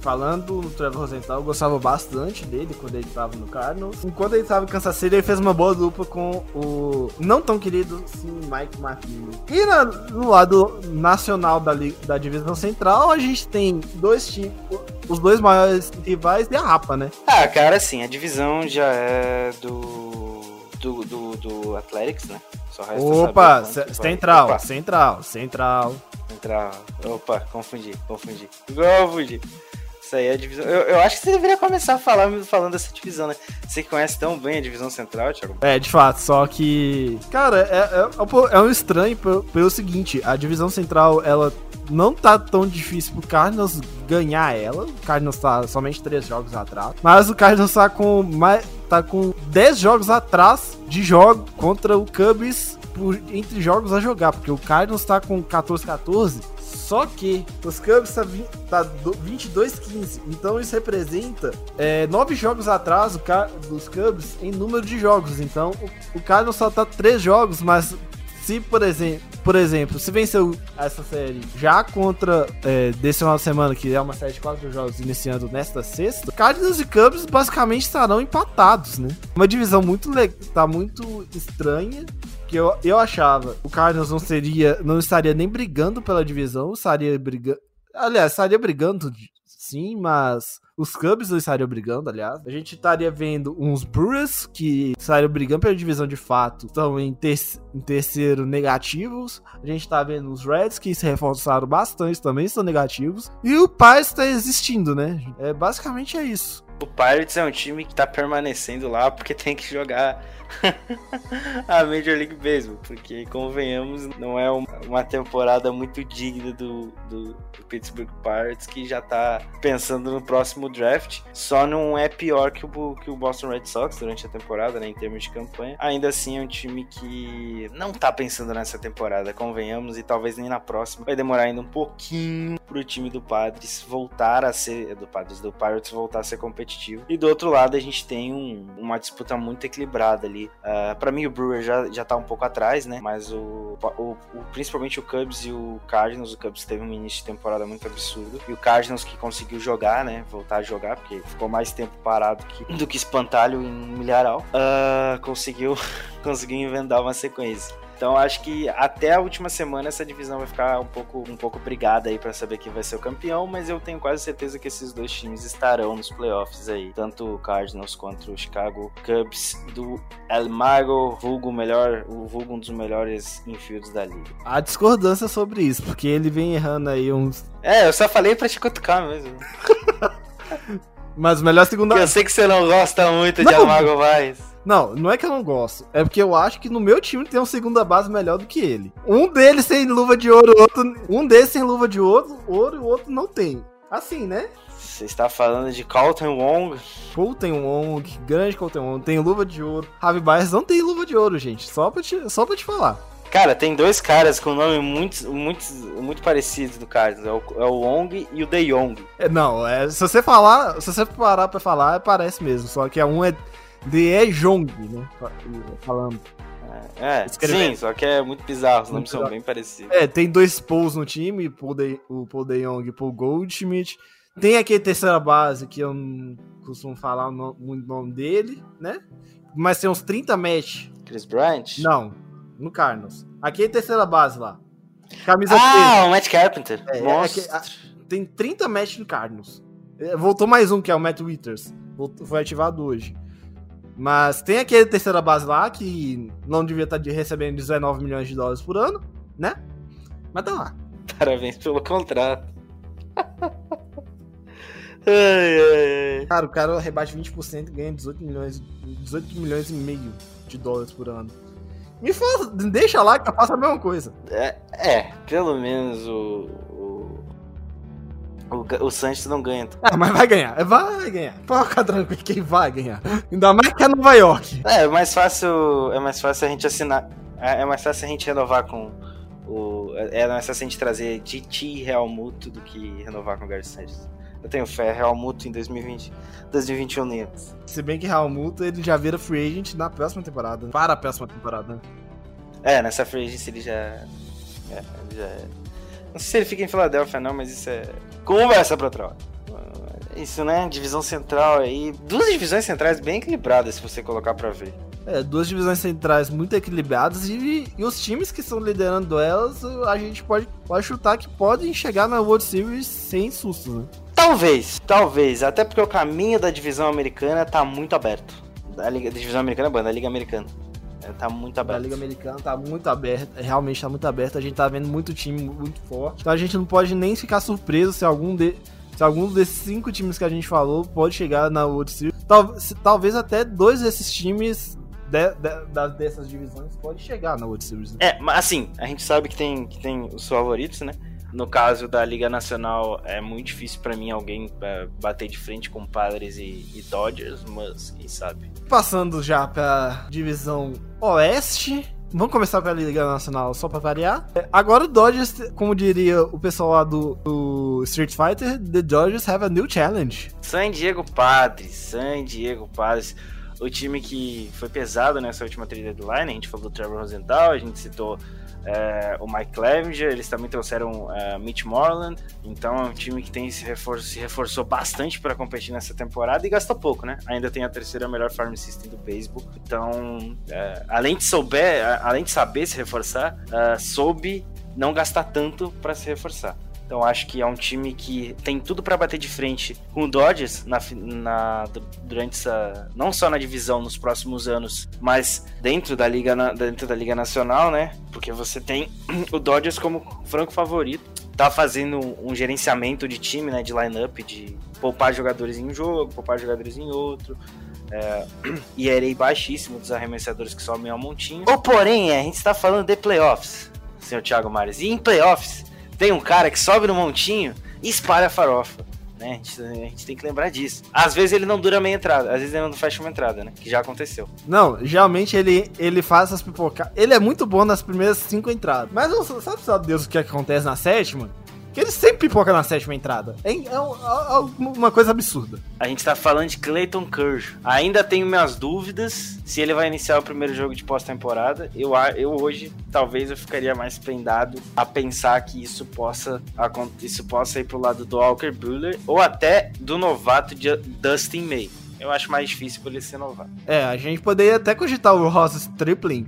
falando do Trevor Rosenthal, eu gostava bastante dele quando ele tava no Cardinals. Enquanto ele tava em Kansas City, ele fez uma boa dupla com o não tão querido, sim, Mike Martino. E na, no lado nacional da, da divisão central, a gente tem dois times, os dois maiores rivais e a Rapa, né? Ah, cara, sim, a divisão já é do. Do, do, do Athletics, né? Opa, central, Opa, central, central. Central. Opa, confundi, confundi. Confundi. Isso aí é a divisão. Eu, eu acho que você deveria começar falando, falando dessa divisão, né? Você conhece tão bem a divisão central, Thiago? É, de fato, só que. Cara, é, é, é um estranho pelo, pelo seguinte: a divisão central, ela não tá tão difícil pro Cardinals ganhar ela. O Cardinals tá somente três jogos atrás. Mas o Cardinals tá com mais. tá com 10 jogos atrás de jogo contra o Cubs por, entre jogos a jogar, porque o Cardinals tá com 14-14. Só que os Cubs tá, tá 22-15. Então isso representa é, nove jogos atrás dos Cubs em número de jogos. Então o, o Cardinals só tá três jogos, mas se, por exemplo, por exemplo, se venceu essa série já contra é, desse final de semana, que é uma série de quatro jogos iniciando nesta sexta, Cardinals e Cubs basicamente estarão empatados, né? Uma divisão muito tá muito estranha que eu, eu achava o Cardinals não seria, não estaria nem brigando pela divisão, estaria brigando, aliás, estaria brigando sim, mas os Cubs não estariam brigando, aliás. A gente estaria vendo uns Brewers que estariam brigando pela divisão de fato, estão em, ter em terceiro negativos. A gente tá vendo os Reds que se reforçaram bastante, também estão negativos. E o Pirates está existindo, né? É, basicamente é isso. O Pirates é um time que tá permanecendo lá porque tem que jogar a Major League Baseball, porque convenhamos, não é uma temporada muito digna do, do, do, Pittsburgh Pirates que já tá pensando no próximo draft. Só não é pior que o, que o Boston Red Sox durante a temporada, né, em termos de campanha. Ainda assim é um time que não tá pensando nessa temporada, convenhamos, e talvez nem na próxima. Vai demorar ainda um pouquinho pro time do Padres voltar a ser do Padres do Pirates voltar a ser competitivo. E do outro lado a gente tem um, uma disputa muito equilibrada ali. Uh, ah, para mim o Brewer já, já tá um pouco atrás, né? Mas o, o, o, principalmente o Cubs e o Cardinals, o Cubs teve um início de temporada muito absurdo e o Cardinals que conseguiu jogar, né? Voltar a jogar porque ficou mais tempo parado que, do que espantalho em milharal. Uh, conseguiu conseguiu inventar uma sequência. Então acho que até a última semana essa divisão vai ficar um pouco, um pouco brigada aí para saber quem vai ser o campeão, mas eu tenho quase certeza que esses dois times estarão nos playoffs aí, tanto o Cardinals quanto o Chicago Cubs do El Mago, vulgo melhor, o vulgo um dos melhores infields da liga. Há discordância sobre isso, porque ele vem errando aí uns É, eu só falei para te cutucar mesmo. mas melhor segunda. Eu sei que você não gosta muito não. de El Mago mais. Não, não é que eu não gosto. É porque eu acho que no meu time tem uma segunda base melhor do que ele. Um deles sem luva de ouro, outro. Um deles sem luva de ouro, ouro e o outro não tem. Assim, né? Você está falando de Colton Wong? Colton Wong, grande Colton Wong, tem luva de ouro. Javi Baez não tem luva de ouro, gente. Só pra te, só pra te falar. Cara, tem dois caras com nome muito, muito, muito parecidos do Cardinals. É o, é o Wong e o De Jong. É, não, é, se você falar, se você parar pra falar, parece mesmo. Só que um é de Jong, né? Falando. É, sim, só que é muito bizarro, os nomes são bem parecidos. É, tem dois Pauls no time, Paul de, o Paul De Jong e o Paul Goldschmidt. Tem aqui a terceira base, que eu não costumo falar muito o nome dele, né? Mas tem uns 30 match. Chris Bryant? Não, no Carlos. Aqui é terceira base lá. Camisa ah, o Matt Carpenter. É. É, a, tem 30 match no Cardinals. É, voltou mais um, que é o Matt Withers. Voltou, foi ativado hoje. Mas tem aquele terceira base lá que não devia estar de- recebendo 19 milhões de dólares por ano, né? Mas tá lá. Parabéns pelo contrato. ai, ai, ai. Cara, o cara rebate 20% e ganha 18 milhões, 18 milhões e meio de dólares por ano. Me fala, deixa lá que eu faço a mesma coisa. É, é, pelo menos o. O, o, Santos não ganha. Ah, mas vai ganhar, vai ganhar. Ficar tranquilo, quem vai ganhar. Ainda mais que é Nova York. É, é mais fácil. É mais fácil a gente assinar. É, é mais fácil a gente renovar com o. É mais fácil a gente trazer DT e Real Muto do que renovar com o Gary Santos. Eu tenho fé, Real Muto em 2020, 2021 nem antes. Se bem que Real Muto, ele já vira free agent na próxima temporada. Para a próxima temporada. É, nessa free agency ele já. É, ele já é. Não sei se ele fica em Filadélfia, não, mas isso é. Conversa pra outra hora. Isso, né? Divisão central aí. Duas divisões centrais bem equilibradas, se você colocar pra ver. É, duas divisões centrais muito equilibradas e, e os times que estão liderando elas, a gente pode, pode chutar que podem chegar na World Series sem susto, né? Talvez, talvez. Até porque o caminho da divisão americana tá muito aberto. Da, Liga, da divisão americana, banda, da Liga Americana. É, tá muito A aberto. Liga Americana tá muito aberta, realmente tá muito aberta, a gente tá vendo muito time muito forte. Então a gente não pode nem ficar surpreso se algum de, se algum desses cinco times que a gente falou pode chegar na World Series. Tal- se- talvez até dois desses times de- de- dessas divisões pode chegar na World Series. né? É, mas assim, a gente sabe que tem, que tem os favoritos, né? No caso da Liga Nacional, é muito difícil pra mim alguém é, bater de frente com Padres e, e Dodgers, mas quem sabe. Passando já pra divisão oeste. Vamos começar pela Liga Nacional só pra variar. É, Agora o Dodgers, como diria o pessoal lá do, do Street Fighter, the Dodgers have a new challenge. San Diego Padres, San Diego Padres, o time que foi pesado nessa última trade deadline, a gente falou do Trevor Rosenthal, a gente citou é, o Mike Clevenger, eles também trouxeram é, Mitch Moreland, então é um time que tem se, se reforçou bastante para competir nessa temporada e gastou pouco, né? Ainda tem a terceira melhor farm system do beisebol, então é, além de souber, além de saber se reforçar, é, soube não gastar tanto para se reforçar. Então acho que é um time que tem tudo para bater de frente com o Dodgers na, na- du- durante essa não só na divisão nos próximos anos, mas dentro da liga dentro da liga nacional, né? Porque você tem o Dodgers como franco favorito, tá fazendo um gerenciamento de time, né? De lineup, de poupar jogadores em um jogo, poupar jogadores em outro. É, e ERA baixíssimo dos arremessadores que sobem ao montinho. Ou porém, a gente está falando de playoffs, senhor Thiago Mares. E em playoffs, tem um cara que sobe no montinho e espalha a farofa. Né? A, gente, a gente tem que lembrar disso. Às vezes ele não dura meia entrada, às vezes ele não fecha uma entrada, né? Que já aconteceu. Não, geralmente ele, ele faz essas pipocas. Ele é muito bom nas primeiras cinco entradas. Mas sabe, sabe Deus o que, é que acontece na sétima? Que ele sempre pipoca na sétima entrada. É, é é uma coisa absurda. A gente tá falando de Clayton Kershaw. Ainda tenho minhas dúvidas se ele vai iniciar o primeiro jogo de pós-temporada. Eu, eu hoje, talvez, eu ficaria mais prendado a pensar que isso possa, isso possa ir pro lado do Walker Buehler ou até do novato de Dustin May. Eu acho mais difícil por ele ser novato. É, a gente poderia até cogitar o Ross Stripling.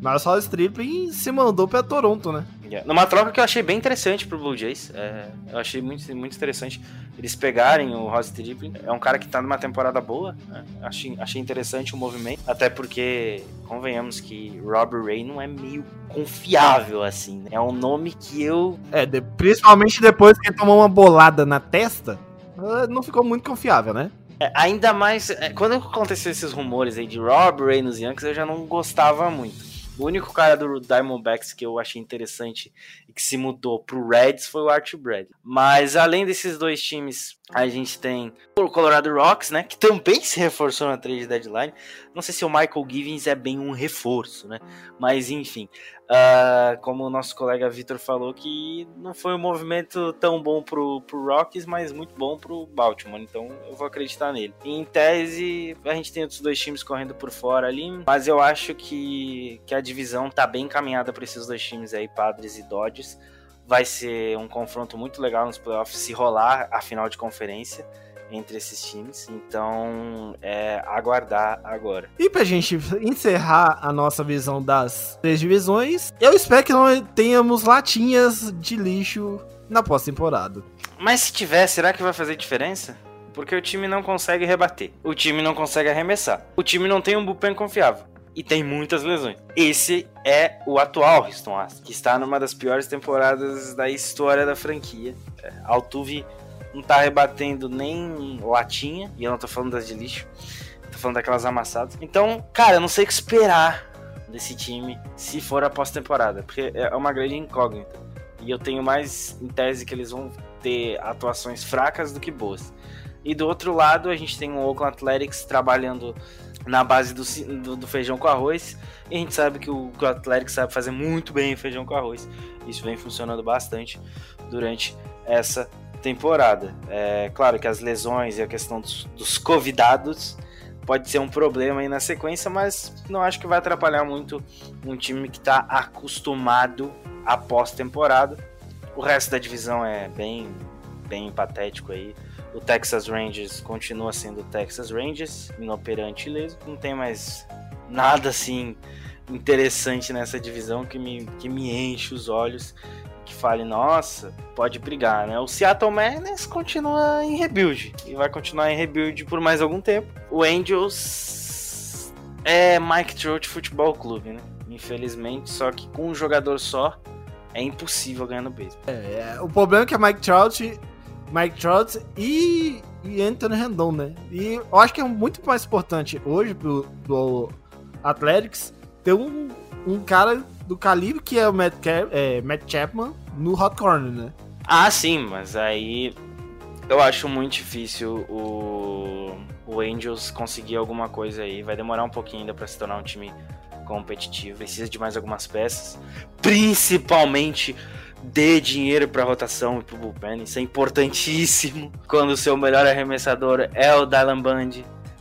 Mas o Stripling se mandou pra Toronto, né? Yeah. Numa troca que eu achei bem interessante pro Blue Jays. É, eu achei muito, muito interessante eles pegarem o Ross Stripling. É um cara que tá numa temporada boa. né? Achei, achei interessante o movimento. Até porque, convenhamos que Rob Ray não é meio confiável assim. né? É um nome que eu. É, de- principalmente depois que ele tomou uma bolada na testa, eh, não ficou muito confiável, né? é, ainda mais. é, quando aconteceu esses rumores aí de Rob Ray nos Yankees, eu já não gostava muito. O único cara do Diamondbacks que eu achei interessante e que se mudou pro Reds foi o Archie Brad. Mas além desses dois times, a gente tem o Colorado Rocks, né? Que também se reforçou na trade deadline. Não sei se o Michael Givens é bem um reforço, né? Mas enfim, ah, como o nosso colega Vitor falou, que não foi um movimento tão bom pro, pro Rocks, mas muito bom pro Baltimore. Então eu vou acreditar nele. Em tese, a gente tem outros dois times correndo por fora ali, mas eu acho que, que a divisão tá bem encaminhada para esses dois times aí, Padres e Dodgers. Vai ser um confronto muito legal nos playoffs se rolar a final de conferência entre esses times. Então, é aguardar agora. E pra gente encerrar a nossa visão das três divisões, eu espero que não tenhamos latinhas de lixo na pós-temporada. Mas se tiver, será que vai fazer diferença? Porque o time não consegue rebater. O time não consegue arremessar. O time não tem um bullpen confiável. E tem muitas lesões. Esse é o atual Houston Astros, que está numa das piores temporadas da história da franquia. É, Altuve não tá rebatendo nem latinha, e eu não tô falando das de lixo, tô falando daquelas amassadas. Então, cara, eu não sei o que esperar desse time se for a pós-temporada, porque é uma grande incógnita. E eu tenho mais em tese que eles vão ter atuações fracas do que boas. E do outro lado, a gente tem o Oakland Athletics trabalhando na base do, do, do, feijão com arroz. E a gente sabe que o, que o Athletics sabe fazer muito bem feijão com arroz. Isso vem funcionando bastante durante essa temporada. É claro que as lesões e a questão dos, dos convidados pode ser um problema aí na sequência, mas não acho que vai atrapalhar muito um time que está acostumado à pós-temporada. O resto da divisão é bem, bem patético aí. O Texas Rangers continua sendo o Texas Rangers, inoperante e leso. Não tem mais nada assim interessante nessa divisão que me, que me enche os olhos fale, nossa, pode brigar, né? O Seattle Mariners continua em rebuild e vai continuar em rebuild por mais algum tempo. O Angels é Mike Trout Futebol Clube, né? Infelizmente, só que com um jogador só é impossível ganhar no beisebol. É, é, o problema é que é Mike Trout, Mike Trout e, e Anthony Rendon, né? E eu acho que é muito mais importante hoje pro, pro Athletics ter um, um cara do calibre que é o Matt, é, Matt Chapman no Hot Corner, né? Ah, sim, mas aí eu acho muito difícil o, o Angels conseguir alguma coisa aí. Vai demorar um pouquinho ainda para se tornar um time competitivo. Precisa de mais algumas peças, principalmente dê dinheiro para rotação e pro bullpen. Isso é importantíssimo. Quando o seu melhor arremessador é o Dylan Band,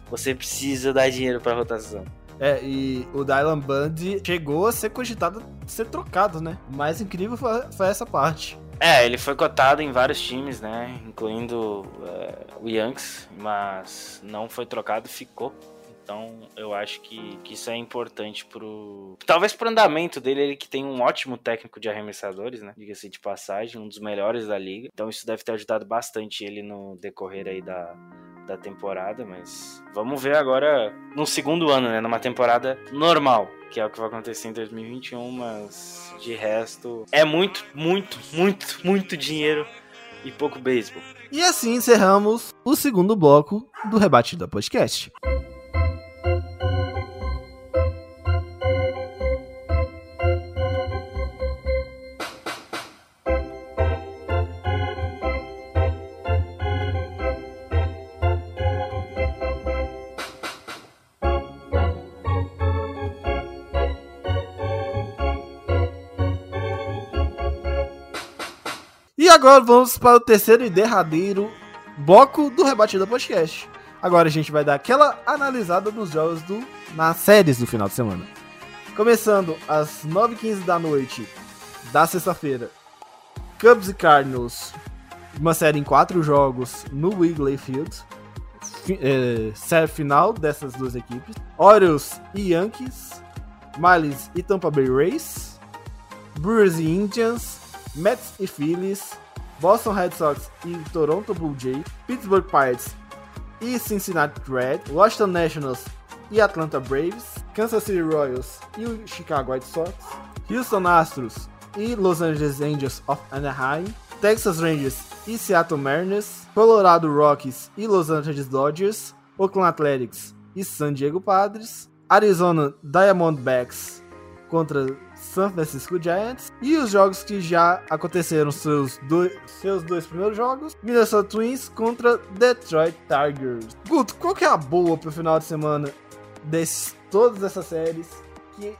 você precisa dar dinheiro para rotação. É, e o Dylan Band chegou a ser cogitado ser trocado, né? O mais incrível foi, foi essa parte. É, ele foi cotado em vários times, né? Incluindo uh, o Yankees, mas não foi trocado, ficou. Então eu acho que, que isso é importante pro. Talvez pro andamento dele, ele que tem um ótimo técnico de arremessadores, né? Diga-se de passagem, um dos melhores da liga. Então isso deve ter ajudado bastante ele no decorrer aí da, da temporada, mas vamos ver agora no segundo ano, né? Numa temporada normal, que é o que vai acontecer em 2021, mas de resto é muito, muito, muito, muito dinheiro e pouco beisebol. E assim encerramos o segundo bloco do Rebatida Podcast. E agora vamos para o terceiro e derradeiro bloco do Rebatida Podcast. Agora a gente vai dar aquela analisada nos jogos do, nas séries do final de semana. Começando às 9h15 da noite da sexta-feira, Cubs e Cardinals, uma série em quatro jogos no Wrigley Field. É, série final dessas duas equipes. Orioles e Yankees, Marlins e Tampa Bay Rays, Brewers e Indians, Mets e Phillies, Boston Red Sox e Toronto Blue Jays, Pittsburgh Pirates e Cincinnati Reds, Washington Nationals e Atlanta Braves, Kansas City Royals e o Chicago White Sox, Houston Astros e Los Angeles Angels of Anaheim, Texas Rangers e Seattle Mariners, Colorado Rockies e Los Angeles Dodgers, Oakland Athletics e San Diego Padres, Arizona Diamondbacks contra San Francisco Giants. E os jogos que já aconteceram, seus dois, seus dois primeiros jogos: Minnesota Twins contra Detroit Tigers. Guto, qual que é a boa pro final de semana de todas essas séries que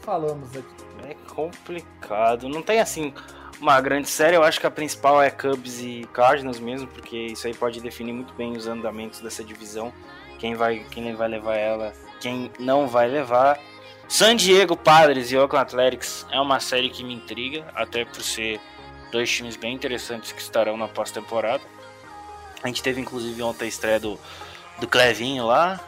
falamos aqui? É complicado. Não tem assim uma grande série. Eu acho que a principal é Cubs e Cardinals mesmo, porque isso aí pode definir muito bem os andamentos dessa divisão. Quem vai, quem vai levar ela, quem não vai levar. San Diego Padres e Oakland Athletics é uma série que me intriga, até por ser dois times bem interessantes que estarão na pós-temporada. A gente teve inclusive ontem a estreia do, do Clevinho lá.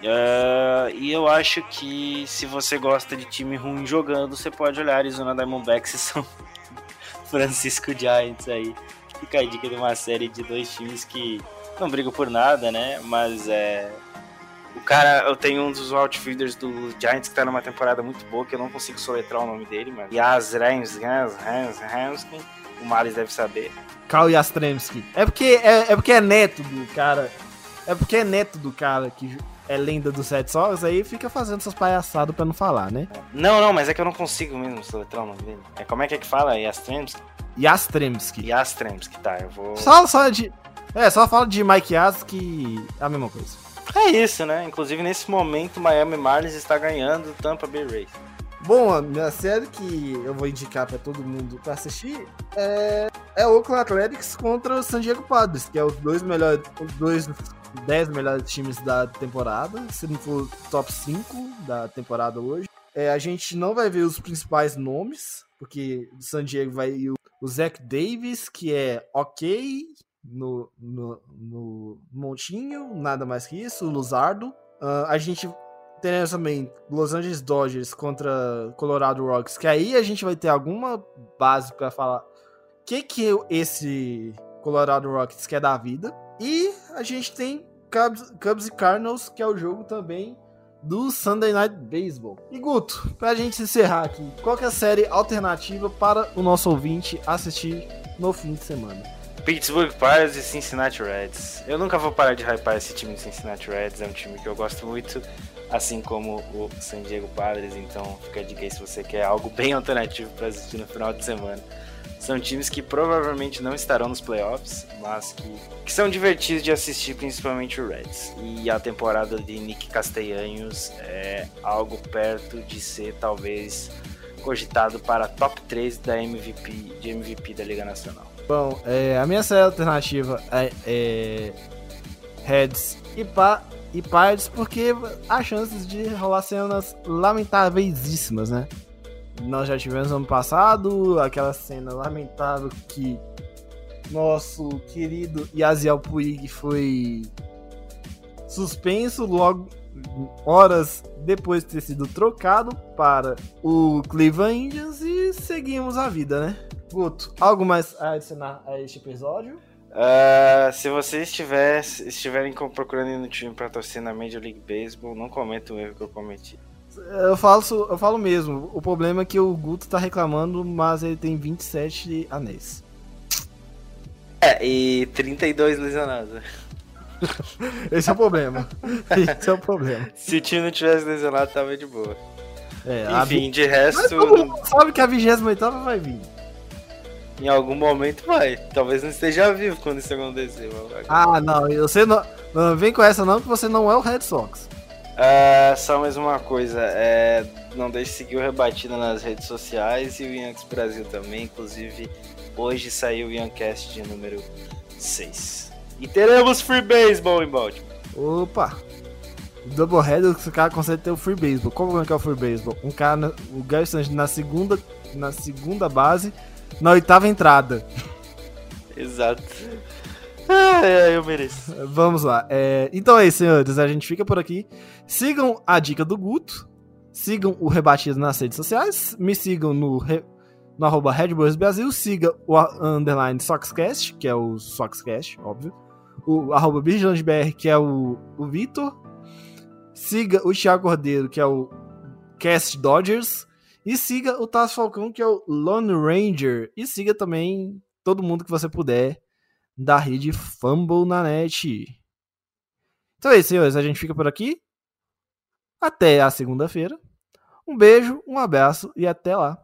Uh, e eu acho que se você gosta de time ruim jogando, você pode olhar Arizona Diamondbacks e São Francisco Giants aí. Fica a dica de uma série de dois times que não brigo por nada, né? Mas é. O cara, eu tenho um dos outfielders do Giants que tá numa temporada muito boa, que eu não consigo soletrar o nome dele, mas. Yas Rams, o Maris deve saber. Carl Yastremski. É porque é, é porque é neto do cara. É porque é neto do cara que é lenda dos Red Sox, aí fica fazendo essas palhaçadas pra não falar, né? Não, não, mas é que eu não consigo mesmo soletrar o nome dele. É, como é que é que fala? Yastremski? Yastremski. Yastremski, tá, eu vou... Só, só de... É, só fala de Mike Yas que é a mesma coisa. É isso, né? Inclusive, nesse momento, Miami Marlins está ganhando Tampa Bay Rays. Bom, a minha série que eu vou indicar para todo mundo para assistir é, é Oakland Athletics contra o San Diego Padres, que é os dois melhores, os dois 10 melhores times da temporada, se não for top 5 da temporada hoje. É, a gente não vai ver os principais nomes, porque do San Diego vai o, o Zach Davis, que é ok no, no, no montinho, nada mais que isso, Luzardo. Uh, a gente teremos também Los Angeles Dodgers contra Colorado Rocks, que aí a gente vai ter alguma base para falar o que, que esse Colorado Rocks quer da vida. E a gente tem Cubs, Cubs e Cardinals, que é o jogo também do Sunday Night Baseball. E Guto, pra gente encerrar aqui, qual é a série alternativa para o nosso ouvinte assistir no fim de semana? Pittsburgh Pirates e Cincinnati Reds. Eu nunca vou parar de hypar esse time do Cincinnati Reds, é um time que eu gosto muito assim como o San Diego Padres. Então fica a dica aí se você quer algo bem alternativo para assistir no final de semana. São times que provavelmente não estarão nos playoffs, mas que, que são divertidos de assistir, principalmente o Reds. E a temporada de Nick Castellanos é algo perto de ser talvez cogitado para top 3 da MVP, de MVP da Liga Nacional. Bom, é, a minha série alternativa é, é Reds e, pa, e Pirates porque há chances de rolar cenas lamentavelíssimas, né? Nós já tivemos ano passado aquela cena lamentável que nosso querido Yaziel Puig foi suspenso logo horas depois de ter sido trocado para o Cleveland Indians e seguimos a vida, né? Guto, algo mais a adicionar a este episódio? Uh, se vocês estiver, estiverem procurando no time para torcer na Major League Baseball, não cometa o erro que eu cometi. Eu falo, eu falo mesmo. O problema é que o Guto tá reclamando, mas ele tem 27 anéis. É, e 32 lesionados. Esse é o problema. Esse é o problema. Se o time não tivesse lesionado, tava de boa. É, Enfim, de resto. Mas todo mundo sabe que a 28 vai vir. Em algum momento vai. Talvez não esteja vivo quando isso acontecer. Ah, não. Você não, não vem com essa não, que você não é o Red Sox. Uh, só mais uma coisa. É, não deixe de seguir o Rebatida nas redes sociais e o Yankees Brasil também. Inclusive, hoje saiu o Yankcast de número 6. E teremos Free Baseball em Baltimore. Opa! Doubleheader, o cara consegue ter o Free Baseball. Como é que é o Free Baseball? Um cara, o Gary na segunda, na segunda base na oitava entrada. Exato. Ah, eu mereço. Vamos lá. É, então é isso, senhores. A gente fica por aqui. Sigam a dica do Guto. Sigam o Rebatido nas redes sociais. Me sigam no, no arroba Brasil. Siga o underline Soxcast, que é o Soxcast, óbvio. O arroba que é o, o Vitor. Siga o Thiago Cordeiro, que é o Cast Dodgers. E siga o Tasso Falcão, que é o Lone Ranger. E siga também todo mundo que você puder da rede Fumble na net. Então é isso, senhores. A gente fica por aqui. Até a segunda-feira. Um beijo, um abraço e até lá.